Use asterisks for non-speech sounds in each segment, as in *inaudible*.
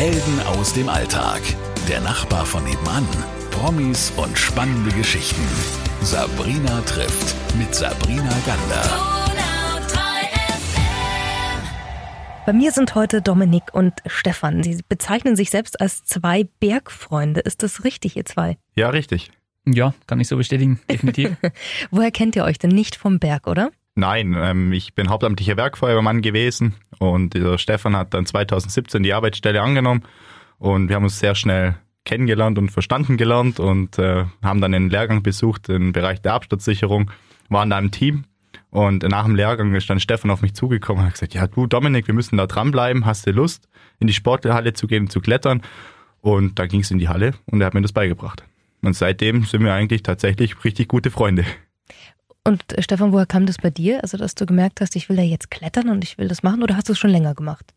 Helden aus dem Alltag. Der Nachbar von nebenan. Promis und spannende Geschichten. Sabrina trifft mit Sabrina Gander. Bei mir sind heute Dominik und Stefan. Sie bezeichnen sich selbst als zwei Bergfreunde. Ist das richtig, ihr zwei? Ja, richtig. Ja, kann ich so bestätigen, definitiv. *laughs* Woher kennt ihr euch denn nicht vom Berg, oder? Nein, ähm, ich bin hauptamtlicher Werkfeuerwehrmann gewesen und der Stefan hat dann 2017 die Arbeitsstelle angenommen und wir haben uns sehr schnell kennengelernt und verstanden gelernt und äh, haben dann einen Lehrgang besucht im Bereich der Absturzsicherung, waren da im Team und nach dem Lehrgang ist dann Stefan auf mich zugekommen und hat gesagt, ja du Dominik, wir müssen da dranbleiben, hast du Lust, in die Sporthalle zu gehen, zu klettern? Und da ging es in die Halle und er hat mir das beigebracht. Und seitdem sind wir eigentlich tatsächlich richtig gute Freunde. Und äh, Stefan, woher kam das bei dir? Also, dass du gemerkt hast, ich will da jetzt klettern und ich will das machen oder hast du es schon länger gemacht?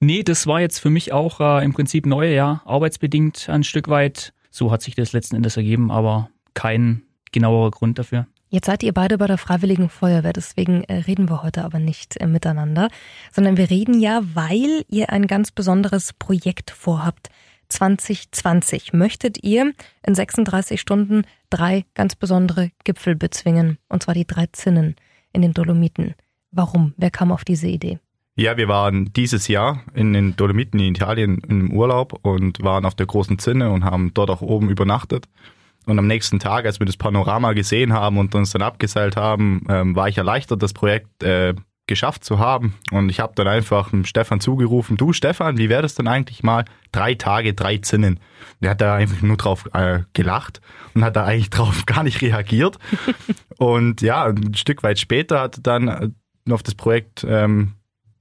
Nee, das war jetzt für mich auch äh, im Prinzip neu, ja, arbeitsbedingt ein Stück weit. So hat sich das letzten Endes ergeben, aber kein genauerer Grund dafür. Jetzt seid ihr beide bei der Freiwilligen Feuerwehr, deswegen äh, reden wir heute aber nicht äh, miteinander, sondern wir reden ja, weil ihr ein ganz besonderes Projekt vorhabt. 2020 möchtet ihr in 36 Stunden drei ganz besondere Gipfel bezwingen, und zwar die drei Zinnen in den Dolomiten. Warum? Wer kam auf diese Idee? Ja, wir waren dieses Jahr in den Dolomiten in Italien im Urlaub und waren auf der großen Zinne und haben dort auch oben übernachtet. Und am nächsten Tag, als wir das Panorama gesehen haben und uns dann abgeseilt haben, ähm, war ich erleichtert, das Projekt äh, geschafft zu haben. Und ich habe dann einfach Stefan zugerufen, du Stefan, wie wäre das denn eigentlich mal? Drei Tage, drei Zinnen. Der hat da einfach nur drauf äh, gelacht und hat da eigentlich *laughs* drauf gar nicht reagiert. *laughs* und ja, ein Stück weit später hat er dann äh, auf das Projekt ähm,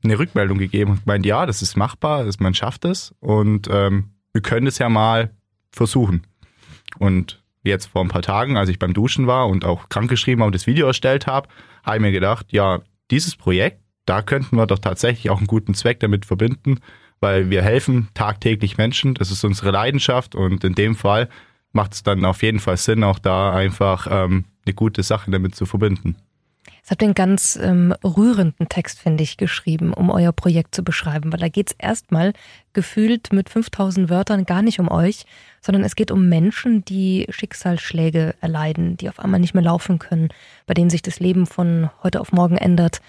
eine Rückmeldung gegeben und gemeint, ja, das ist machbar, das, man schafft es und ähm, wir können es ja mal versuchen. Und jetzt vor ein paar Tagen, als ich beim Duschen war und auch krankgeschrieben und das Video erstellt habe, habe ich mir gedacht, ja, dieses Projekt, da könnten wir doch tatsächlich auch einen guten Zweck damit verbinden, weil wir helfen tagtäglich Menschen, das ist unsere Leidenschaft und in dem Fall macht es dann auf jeden Fall Sinn, auch da einfach ähm, eine gute Sache damit zu verbinden. Es habt einen ganz ähm, rührenden Text, finde ich, geschrieben, um euer Projekt zu beschreiben, weil da geht es erstmal gefühlt mit 5000 Wörtern gar nicht um euch, sondern es geht um Menschen, die Schicksalsschläge erleiden, die auf einmal nicht mehr laufen können, bei denen sich das Leben von heute auf morgen ändert.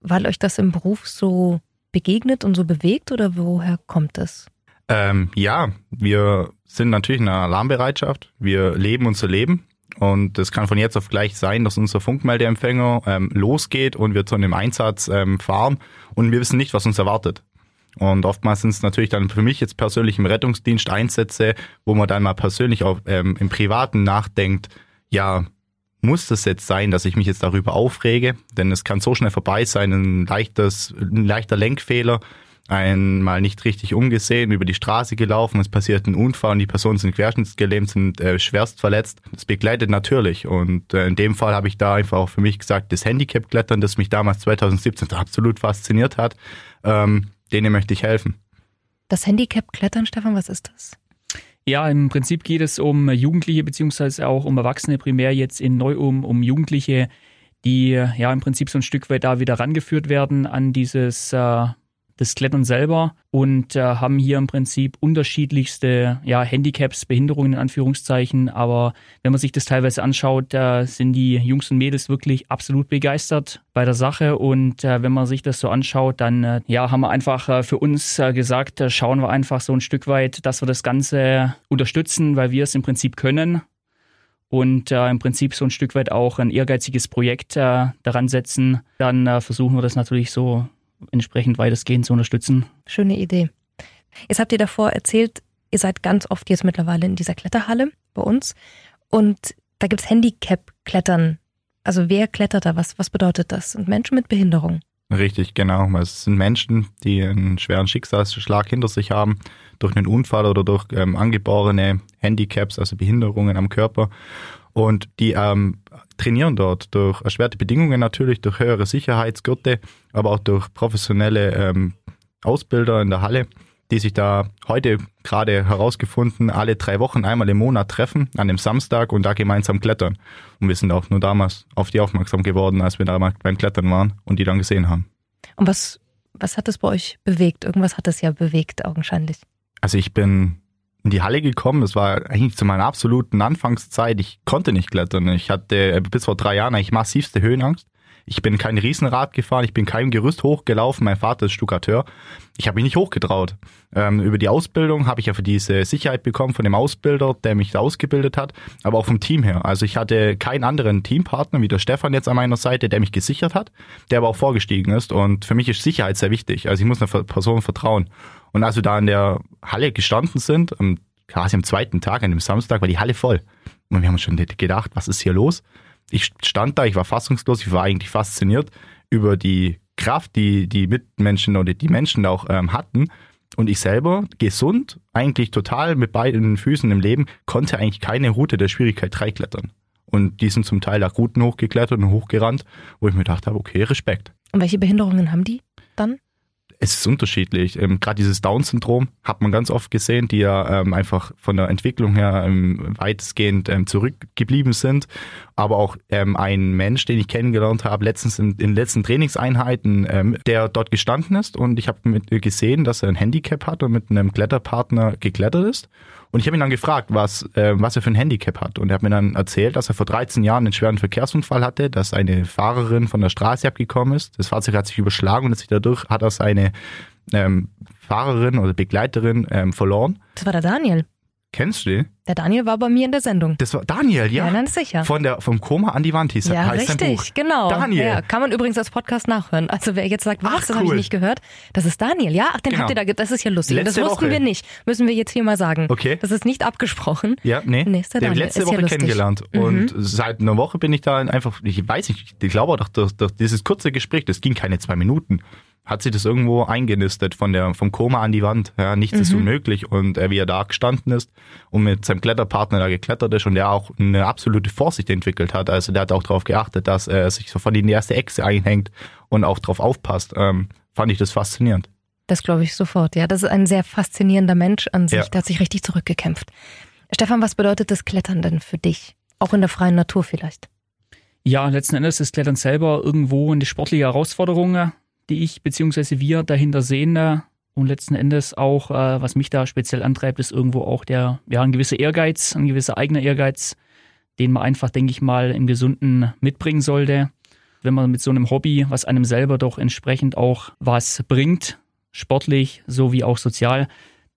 Weil euch das im Beruf so begegnet und so bewegt oder woher kommt es? Ähm, ja, wir sind natürlich in einer Alarmbereitschaft. Wir leben unser Leben und es kann von jetzt auf gleich sein, dass unser Funkmeldeempfänger ähm, losgeht und wir zu einem Einsatz ähm, fahren und wir wissen nicht, was uns erwartet. Und oftmals sind es natürlich dann für mich jetzt persönlich im Rettungsdienst Einsätze, wo man dann mal persönlich auch ähm, im Privaten nachdenkt, ja, muss das jetzt sein, dass ich mich jetzt darüber aufrege? Denn es kann so schnell vorbei sein, ein leichtes, ein leichter Lenkfehler einmal nicht richtig umgesehen, über die Straße gelaufen, es passiert ein Unfall und die Personen sind querschnittsgelähmt, sind äh, schwerst verletzt. Das begleitet natürlich und äh, in dem Fall habe ich da einfach auch für mich gesagt, das Handicap-Klettern, das mich damals 2017 absolut fasziniert hat, ähm, denen möchte ich helfen. Das Handicap-Klettern, Stefan, was ist das? Ja, im Prinzip geht es um Jugendliche beziehungsweise auch um Erwachsene, primär jetzt in Neu-Um, um Jugendliche, die ja im Prinzip so ein Stück weit da wieder rangeführt werden an dieses äh, das Klettern selber und äh, haben hier im Prinzip unterschiedlichste ja, Handicaps, Behinderungen in Anführungszeichen. Aber wenn man sich das teilweise anschaut, da sind die Jungs und Mädels wirklich absolut begeistert bei der Sache. Und äh, wenn man sich das so anschaut, dann äh, ja, haben wir einfach äh, für uns äh, gesagt, äh, schauen wir einfach so ein Stück weit, dass wir das Ganze unterstützen, weil wir es im Prinzip können und äh, im Prinzip so ein Stück weit auch ein ehrgeiziges Projekt äh, daran setzen, dann äh, versuchen wir das natürlich so entsprechend weitestgehend zu unterstützen. Schöne Idee. Jetzt habt ihr davor erzählt, ihr seid ganz oft jetzt mittlerweile in dieser Kletterhalle bei uns und da gibt's Handicap-Klettern. Also wer klettert da? Was, was bedeutet das? Und Menschen mit Behinderung. Richtig, genau. Es sind Menschen, die einen schweren Schicksalsschlag hinter sich haben, durch einen Unfall oder durch ähm, angeborene Handicaps, also Behinderungen am Körper. Und die ähm, trainieren dort durch erschwerte Bedingungen natürlich, durch höhere Sicherheitsgurte, aber auch durch professionelle ähm, Ausbilder in der Halle, die sich da heute gerade herausgefunden, alle drei Wochen einmal im Monat treffen, an dem Samstag und da gemeinsam klettern. Und wir sind auch nur damals auf die aufmerksam geworden, als wir da mal beim Klettern waren und die dann gesehen haben. Und was, was hat das bei euch bewegt? Irgendwas hat das ja bewegt, augenscheinlich. Also ich bin in die Halle gekommen. Das war eigentlich zu meiner absoluten Anfangszeit. Ich konnte nicht klettern. Ich hatte äh, bis vor drei Jahren eigentlich massivste Höhenangst. Ich bin kein Riesenrad gefahren, ich bin kein Gerüst hochgelaufen. Mein Vater ist Stuckateur. Ich habe mich nicht hochgetraut. Ähm, über die Ausbildung habe ich ja für diese Sicherheit bekommen von dem Ausbilder, der mich ausgebildet hat, aber auch vom Team her. Also ich hatte keinen anderen Teampartner wie der Stefan jetzt an meiner Seite, der mich gesichert hat, der aber auch vorgestiegen ist. Und für mich ist Sicherheit sehr wichtig. Also ich muss einer Person vertrauen. Und als wir da in der Halle gestanden sind, quasi am zweiten Tag, an dem Samstag, war die Halle voll. Und wir haben uns schon gedacht, was ist hier los? ich stand da, ich war fassungslos, ich war eigentlich fasziniert über die Kraft, die die Mitmenschen oder die Menschen da auch ähm, hatten. Und ich selber, gesund, eigentlich total mit beiden Füßen im Leben, konnte eigentlich keine Route der Schwierigkeit 3 klettern. Und die sind zum Teil auch Routen hochgeklettert und hochgerannt, wo ich mir gedacht habe, okay, Respekt. Und welche Behinderungen haben die dann? Es ist unterschiedlich. Ähm, Gerade dieses Down-Syndrom hat man ganz oft gesehen, die ja ähm, einfach von der Entwicklung her ähm, weitestgehend ähm, zurückgeblieben sind. Aber auch ähm, ein Mensch, den ich kennengelernt habe, letztens in, in letzten Trainingseinheiten, ähm, der dort gestanden ist und ich habe gesehen, dass er ein Handicap hat und mit einem Kletterpartner geklettert ist. Und ich habe ihn dann gefragt, was, äh, was er für ein Handicap hat. Und er hat mir dann erzählt, dass er vor 13 Jahren einen schweren Verkehrsunfall hatte, dass eine Fahrerin von der Straße abgekommen ist. Das Fahrzeug hat sich überschlagen und dadurch hat er seine ähm, Fahrerin oder Begleiterin ähm, verloren. Das war der Daniel. Kennst du den? Der Daniel war bei mir in der Sendung. Das war Daniel, ja. Ja, dann sicher. Von der, vom Koma an die Wand hieß ja, heißt richtig, sein Buch. genau. Daniel. Ja, kann man übrigens als Podcast nachhören. Also wer jetzt sagt, was, Ach, das habe ich cool. nicht gehört, das ist Daniel. Ja, ach, den Genau. habt ihr da, das ist ja lustig. Letzte das wussten Woche. wir nicht. Müssen wir jetzt hier mal sagen. Okay. Das ist nicht abgesprochen. Ja, nee. Nee, ist der Daniel. letzte Ist ja Woche lustig. kennengelernt. Mhm. Und seit einer Woche bin ich da einfach, ich weiß nicht, ich glaube auch, durch, durch dieses kurze Gespräch, das ging keine zwei Minuten, hat sich das irgendwo eingenistet von der, vom Koma an die Wand. Ja, nichts ist Mhm. unmöglich. Und äh, wie er da gestanden ist und mit seinem Kletterpartner da geklettert ist und der auch eine absolute Vorsicht entwickelt hat. Also der hat auch darauf geachtet, dass er sich sofort in die erste Echse einhängt und auch drauf aufpasst. Ähm, fand ich das faszinierend. Das glaube ich sofort. Ja, das ist ein sehr faszinierender Mensch an sich. Ja. Der hat sich richtig zurückgekämpft. Stefan, was bedeutet das Klettern denn für dich? Auch in der freien Natur vielleicht? Ja, letzten Endes ist Klettern selber irgendwo eine sportliche Herausforderung, die ich bzw. wir dahinter sehen. Und letzten Endes auch, äh, was mich da speziell antreibt, ist irgendwo auch der, ja, ein gewisser Ehrgeiz, ein gewisser eigener Ehrgeiz, den man einfach, denke ich mal, im Gesunden mitbringen sollte. Wenn man mit so einem Hobby, was einem selber doch entsprechend auch was bringt, sportlich sowie auch sozial,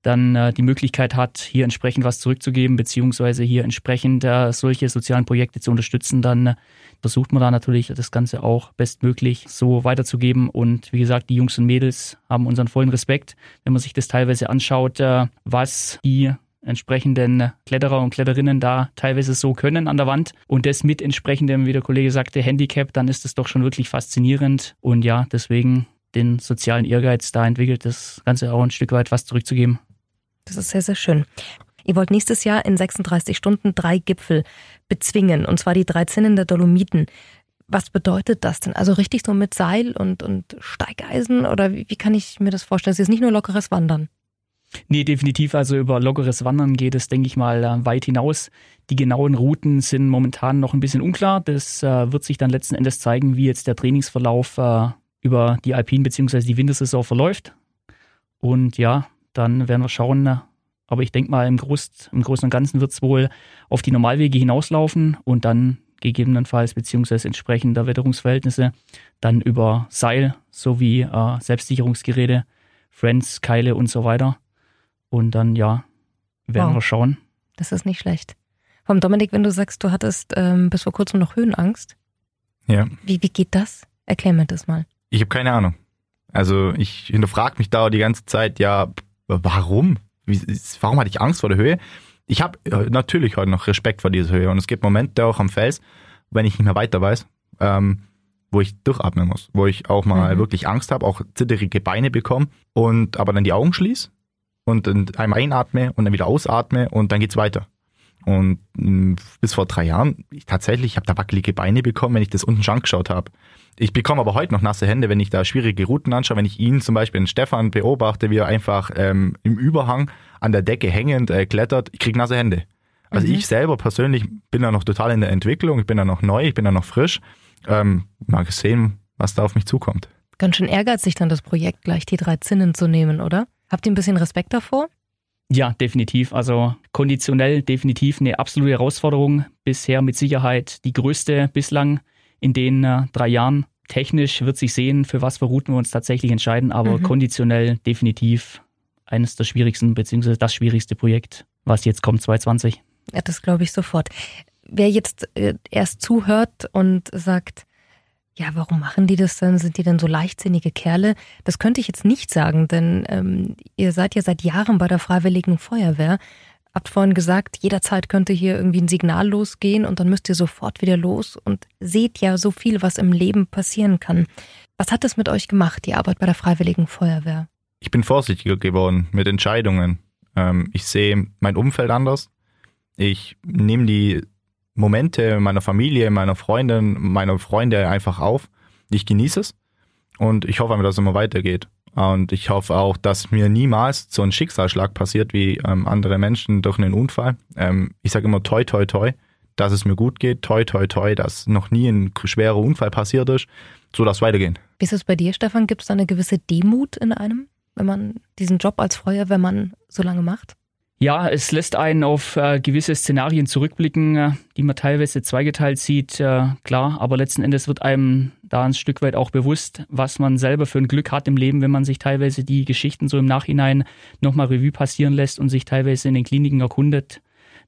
dann äh, die Möglichkeit hat, hier entsprechend was zurückzugeben, beziehungsweise hier entsprechend äh, solche sozialen Projekte zu unterstützen, dann äh, versucht man da natürlich das Ganze auch bestmöglich so weiterzugeben. Und wie gesagt, die Jungs und Mädels haben unseren vollen Respekt, wenn man sich das teilweise anschaut, äh, was die entsprechenden Kletterer und Kletterinnen da teilweise so können an der Wand und das mit entsprechendem, wie der Kollege sagte, Handicap, dann ist das doch schon wirklich faszinierend. Und ja, deswegen den sozialen Ehrgeiz da entwickelt, das Ganze auch ein Stück weit was zurückzugeben. Das ist sehr, sehr schön. Ihr wollt nächstes Jahr in 36 Stunden drei Gipfel bezwingen, und zwar die drei Zinnen der Dolomiten. Was bedeutet das denn? Also richtig so mit Seil und, und Steigeisen oder wie, wie kann ich mir das vorstellen? Es ist nicht nur lockeres Wandern. Nee, definitiv. Also über lockeres Wandern geht es, denke ich mal, äh, weit hinaus. Die genauen Routen sind momentan noch ein bisschen unklar. Das äh, wird sich dann letzten Endes zeigen, wie jetzt der Trainingsverlauf äh, über die Alpin- bzw. die Wintersaison verläuft. Und ja, dann werden wir schauen. Aber ich denke mal, im, Groß, im Großen und Ganzen wird es wohl auf die Normalwege hinauslaufen und dann gegebenenfalls beziehungsweise entsprechend der Wetterungsverhältnisse dann über Seil sowie äh, Selbstsicherungsgeräte, Friends, Keile und so weiter. Und dann, ja, werden Wow. wir schauen. Das ist nicht schlecht. Vom Dominik, wenn du sagst, du hattest ähm, bis vor kurzem noch Höhenangst, Ja. wie, wie geht das? Erklär mir das mal. Ich habe keine Ahnung. Also ich hinterfrage mich da die ganze Zeit, ja, warum? Wie, warum hatte ich Angst vor der Höhe? Ich habe äh, natürlich heute noch Respekt vor dieser Höhe und es gibt Momente auch am Fels, wenn ich nicht mehr weiter weiß, ähm, wo ich durchatmen muss, wo ich auch mal Mhm. wirklich Angst habe, auch zitterige Beine bekomme und aber dann die Augen schließe und dann einmal einatme und dann wieder ausatme und dann geht's weiter. Und mh, bis vor drei Jahren, ich tatsächlich, ich habe da wackelige Beine bekommen, wenn ich das unten schon angeschaut habe. Ich bekomme aber heute noch nasse Hände, wenn ich da schwierige Routen anschaue, wenn ich ihn zum Beispiel, den Stefan, beobachte, wie er einfach ähm, im Überhang an der Decke hängend äh, klettert, ich krieg nasse Hände. Also Mhm. ich selber persönlich bin da noch total in der Entwicklung, ich bin da noch neu, ich bin da noch frisch. Ähm, mal sehen, was da auf mich zukommt. Ganz schön ehrgeizig dann das Projekt, gleich die drei Zinnen zu nehmen, oder? Habt ihr ein bisschen Respekt davor? Ja, definitiv. Also konditionell definitiv eine absolute Herausforderung. Bisher mit Sicherheit die größte bislang in den äh, drei Jahren. Technisch wird sich sehen, für was für Routen wir uns tatsächlich entscheiden, aber mhm. konditionell definitiv eines der schwierigsten, beziehungsweise das schwierigste Projekt, was jetzt kommt, 2020. Ja, das glaube ich sofort. Wer jetzt äh, erst zuhört und sagt, ja, warum machen die das denn? Sind die denn so leichtsinnige Kerle? Das könnte ich jetzt nicht sagen, denn ähm, ihr seid ja seit Jahren bei der Freiwilligen Feuerwehr. Habt vorhin gesagt, jederzeit könnte hier irgendwie ein Signal losgehen und dann müsst ihr sofort wieder los und seht ja so viel, was im Leben passieren kann. Was hat das mit euch gemacht, die Arbeit bei der Freiwilligen Feuerwehr? Ich bin vorsichtiger geworden mit Entscheidungen. Ähm, ich sehe mein Umfeld anders. Ich nehme die Momente meiner Familie, meiner Freundin, meiner Freunde einfach auf. Ich genieße es und ich hoffe, dass es immer weitergeht. Und ich hoffe auch, dass mir niemals so ein Schicksalsschlag passiert wie ähm, andere Menschen durch einen Unfall. Ähm, ich sage immer toi, toi, toi, dass es mir gut geht, toi, toi, toi, dass noch nie ein schwerer Unfall passiert ist, so dass es weitergehen. Wie ist es bei dir, Stefan? Gibt es da eine gewisse Demut in einem, wenn man diesen Job als Feuerwehrmann so lange macht? Ja, es lässt einen auf äh, gewisse Szenarien zurückblicken, äh, die man teilweise zweigeteilt sieht, äh, klar, aber letzten Endes wird einem da ein Stück weit auch bewusst, was man selber für ein Glück hat im Leben, wenn man sich teilweise die Geschichten so im Nachhinein nochmal Revue passieren lässt und sich teilweise in den Kliniken erkundet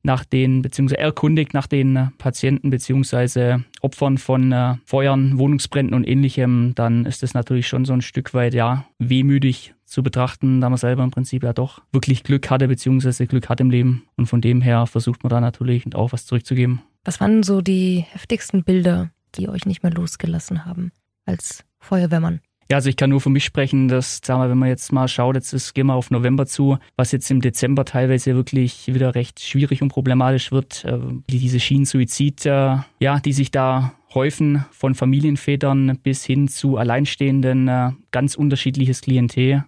nach den, beziehungsweise erkundigt nach den äh, Patienten beziehungsweise Opfern von äh, Feuern, Wohnungsbränden und ähnlichem, dann ist es natürlich schon so ein Stück weit, ja, wehmütig zu betrachten, da man selber im Prinzip ja doch wirklich Glück hatte, beziehungsweise Glück hat im Leben. Und von dem her versucht man da natürlich auch was zurückzugeben. Was waren so die heftigsten Bilder, die euch nicht mehr losgelassen haben als Feuerwehrmann? Ja, also ich kann nur für mich sprechen, dass, sagen wir, wenn man jetzt mal schaut, jetzt ist, gehen wir auf November zu, was jetzt im Dezember teilweise wirklich wieder recht schwierig und problematisch wird, äh, diese Schienensuizid, äh, ja, die sich da häufen von Familienvätern bis hin zu Alleinstehenden, äh, ganz unterschiedliches Klientel.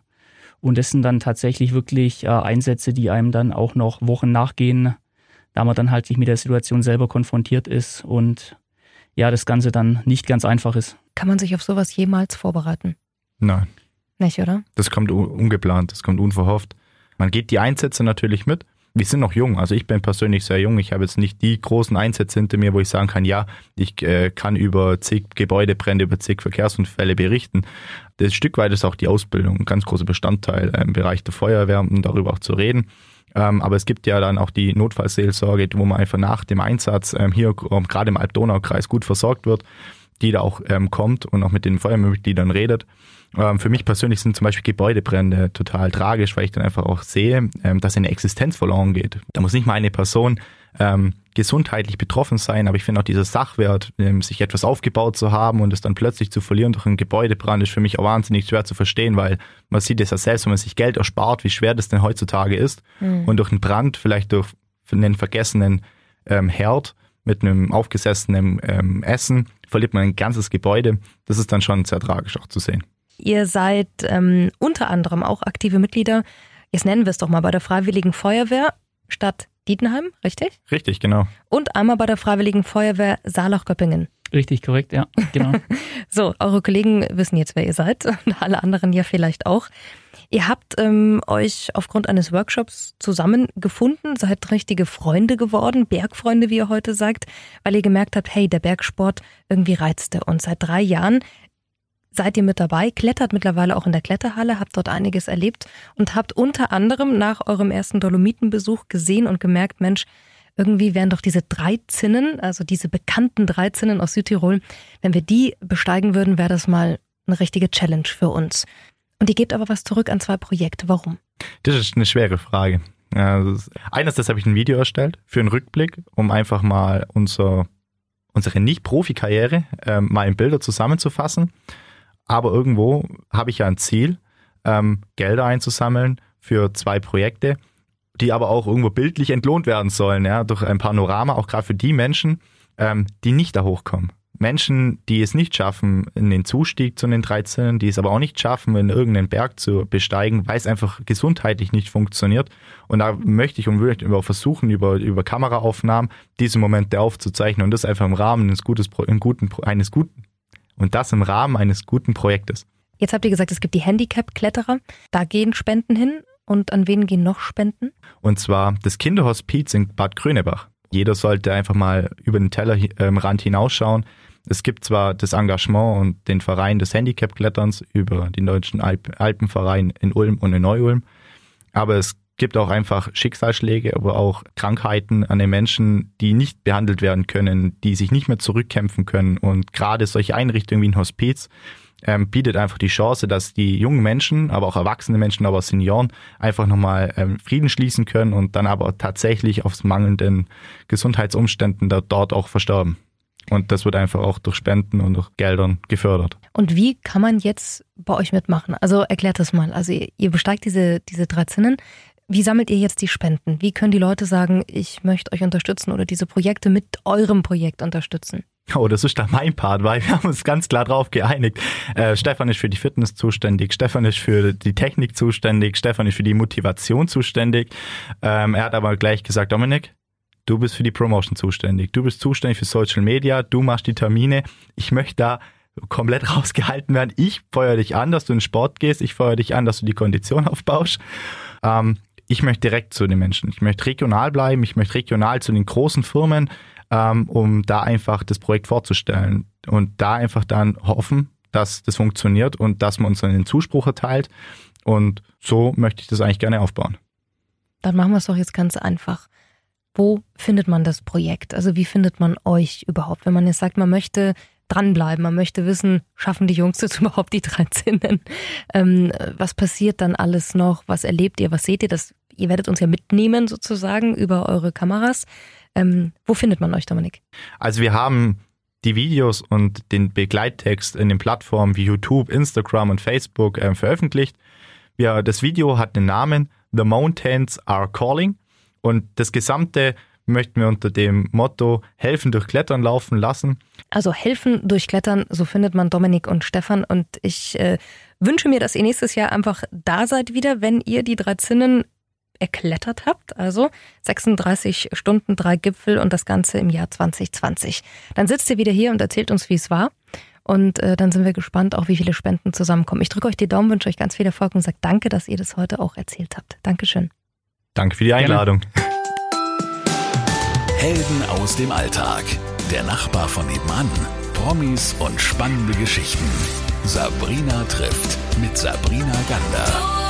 Und das sind dann tatsächlich wirklich äh, Einsätze, die einem dann auch noch Wochen nachgehen, da man dann halt sich mit der Situation selber konfrontiert ist und ja, das Ganze dann nicht ganz einfach ist. Kann man sich auf sowas jemals vorbereiten? Nein. Nicht, oder? Das kommt ungeplant, das kommt unverhofft. Man geht die Einsätze natürlich mit. Wir sind noch jung, also ich bin persönlich sehr jung. Ich habe jetzt nicht die großen Einsätze hinter mir, wo ich sagen kann, ja, ich äh, kann über zig Gebäudebrände, über zig Verkehrsunfälle berichten. Das Stück weit ist auch die Ausbildung ein ganz großer Bestandteil äh, im Bereich der Feuerwehr, um darüber auch zu reden. Ähm, aber es gibt ja dann auch die Notfallseelsorge, wo man einfach nach dem Einsatz ähm, hier ähm, gerade im Alb-Donau-Kreis gut versorgt wird die da auch ähm, kommt und auch mit den Feuerwehrmitgliedern redet. Ähm, für mich persönlich sind zum Beispiel Gebäudebrände total tragisch, weil ich dann einfach auch sehe, ähm, dass eine Existenz verloren geht. Da muss nicht mal eine Person ähm, gesundheitlich betroffen sein, aber ich finde auch dieser Sachwert, ähm, sich etwas aufgebaut zu haben und es dann plötzlich zu verlieren durch einen Gebäudebrand, ist für mich auch wahnsinnig schwer zu verstehen, weil man sieht es ja selbst, wenn man sich Geld erspart, wie schwer das denn heutzutage ist. Mhm. Und durch einen Brand, vielleicht durch einen vergessenen ähm, Herd, mit einem aufgesessenen ähm, Essen verliert man ein ganzes Gebäude. Das ist dann schon sehr tragisch auch zu sehen. Ihr seid ähm, unter anderem auch aktive Mitglieder, jetzt nennen wir es doch mal bei der Freiwilligen Feuerwehr Stadt Dietenheim, richtig? Richtig, genau. Und einmal bei der Freiwilligen Feuerwehr Saalach-Göppingen. Richtig, korrekt, ja, genau. *laughs* so, eure Kollegen wissen jetzt, wer ihr seid *laughs* und alle anderen ja vielleicht auch. Ihr habt ähm, euch aufgrund eines Workshops zusammengefunden, seid richtige Freunde geworden, Bergfreunde, wie ihr heute sagt, weil ihr gemerkt habt, hey, der Bergsport irgendwie reizte. Und seit drei Jahren seid ihr mit dabei, klettert mittlerweile auch in der Kletterhalle, habt dort einiges erlebt und habt unter anderem nach eurem ersten Dolomitenbesuch gesehen und gemerkt, Mensch, irgendwie wären doch diese drei Zinnen, also diese bekannten drei Zinnen aus Südtirol, wenn wir die besteigen würden, wäre das mal eine richtige Challenge für uns. Und ihr gebt aber was zurück an zwei Projekte. Warum? Das ist eine schwere Frage. Einerseits habe ich ein Video erstellt für einen Rückblick, um einfach mal unser, unsere Nicht-Profi-Karriere äh, mal in Bilder zusammenzufassen. Aber irgendwo habe ich ja ein Ziel, ähm, Gelder einzusammeln für zwei Projekte, die aber auch irgendwo bildlich entlohnt werden sollen, ja, durch ein Panorama, auch gerade für die Menschen, ähm, die nicht da hochkommen. Menschen, die es nicht schaffen, in den Zustieg zu den 13, die es aber auch nicht schaffen, in irgendeinen Berg zu besteigen, weil es einfach gesundheitlich nicht funktioniert. Und da möchte ich und würde ich versuchen, über, über Kameraaufnahmen diese Momente aufzuzeichnen und das einfach im Rahmen eines, gutes, eines guten, und das im Rahmen eines guten Projektes. Jetzt habt ihr gesagt, es gibt die Handicap-Kletterer. Da gehen Spenden hin. Und an wen gehen noch Spenden? Und zwar das Kinderhospiz in Bad Grönebach. Jeder sollte einfach mal über den Tellerrand hinausschauen. Es gibt zwar das Engagement und den Verein des Handicap-Kletterns über den Deutschen Alp Alpenverein in Ulm und in Neu-Ulm, aber es gibt auch einfach Schicksalsschläge, aber auch Krankheiten an den Menschen, die nicht behandelt werden können, die sich nicht mehr zurückkämpfen können. Und gerade solche Einrichtungen wie ein Hospiz ähm, bietet einfach die Chance, dass die jungen Menschen, aber auch erwachsene Menschen, aber auch Senioren einfach nochmal ähm, Frieden schließen können und dann aber tatsächlich aufs mangelnden Gesundheitsumständen da, dort auch versterben. Und das wird einfach auch durch Spenden und durch Geldern gefördert. Und wie kann man jetzt bei euch mitmachen? Also erklärt das mal. Also ihr, ihr besteigt diese, diese drei Zinnen. Wie sammelt ihr jetzt die Spenden? Wie können die Leute sagen, ich möchte euch unterstützen oder diese Projekte mit eurem Projekt unterstützen? Oh, das ist da mein Part, weil wir haben uns ganz klar drauf geeinigt. Äh, Stefan ist für die Fitness zuständig, Stefan ist für die Technik zuständig, Stefan ist für die Motivation zuständig. Ähm, er hat aber gleich gesagt, Dominik, du bist für die Promotion zuständig, du bist zuständig für Social Media, du machst die Termine. Ich möchte da komplett *laughs* rausgehalten werden. Ich feuer dich an, dass du in den Sport gehst, ich feuer dich an, dass du die Kondition aufbaust. Ähm, ich möchte direkt zu den Menschen. Ich möchte regional bleiben, ich möchte regional zu den großen Firmen ähm, um da einfach das Projekt vorzustellen und da einfach dann hoffen, dass das funktioniert und dass man uns dann den Zuspruch erteilt. Und so möchte ich das eigentlich gerne aufbauen. Dann machen wir es doch jetzt ganz einfach. Wo findet man das Projekt? Also wie findet man euch überhaupt? Wenn man jetzt sagt, man möchte dranbleiben, man möchte wissen, schaffen die Jungs jetzt *laughs* überhaupt die 13? Ähm, was passiert dann alles noch? Was erlebt ihr? Was seht ihr? Das, ihr werdet uns ja mitnehmen sozusagen über eure Kameras. Ähm, wo findet man euch, Dominik? Also wir haben die Videos und den Begleittext in den Plattformen wie YouTube, Instagram und Facebook äh, veröffentlicht. Wir, das Video hat den Namen The Mountains Are Calling und das gesamte möchten wir unter dem Motto Helfen durch Klettern laufen lassen. Also Helfen durch Klettern, so findet man Dominik und Stefan und ich äh, wünsche mir, dass ihr nächstes Jahr einfach da seid wieder, wenn ihr die drei Zinnen erklettert habt. Also 36 Stunden, drei Gipfel und das Ganze im Jahr 2020. Dann sitzt ihr wieder hier und erzählt uns, wie es war. Und äh, dann sind wir gespannt, auch wie viele Spenden zusammenkommen. Ich drücke euch die Daumen, wünsche euch ganz viel Erfolg und sage danke, dass ihr das heute auch erzählt habt. Dankeschön. Danke für die Einladung. Helden aus dem Alltag. Der Nachbar von nebenan. Promis und spannende Geschichten. Sabrina trifft mit Sabrina Gander.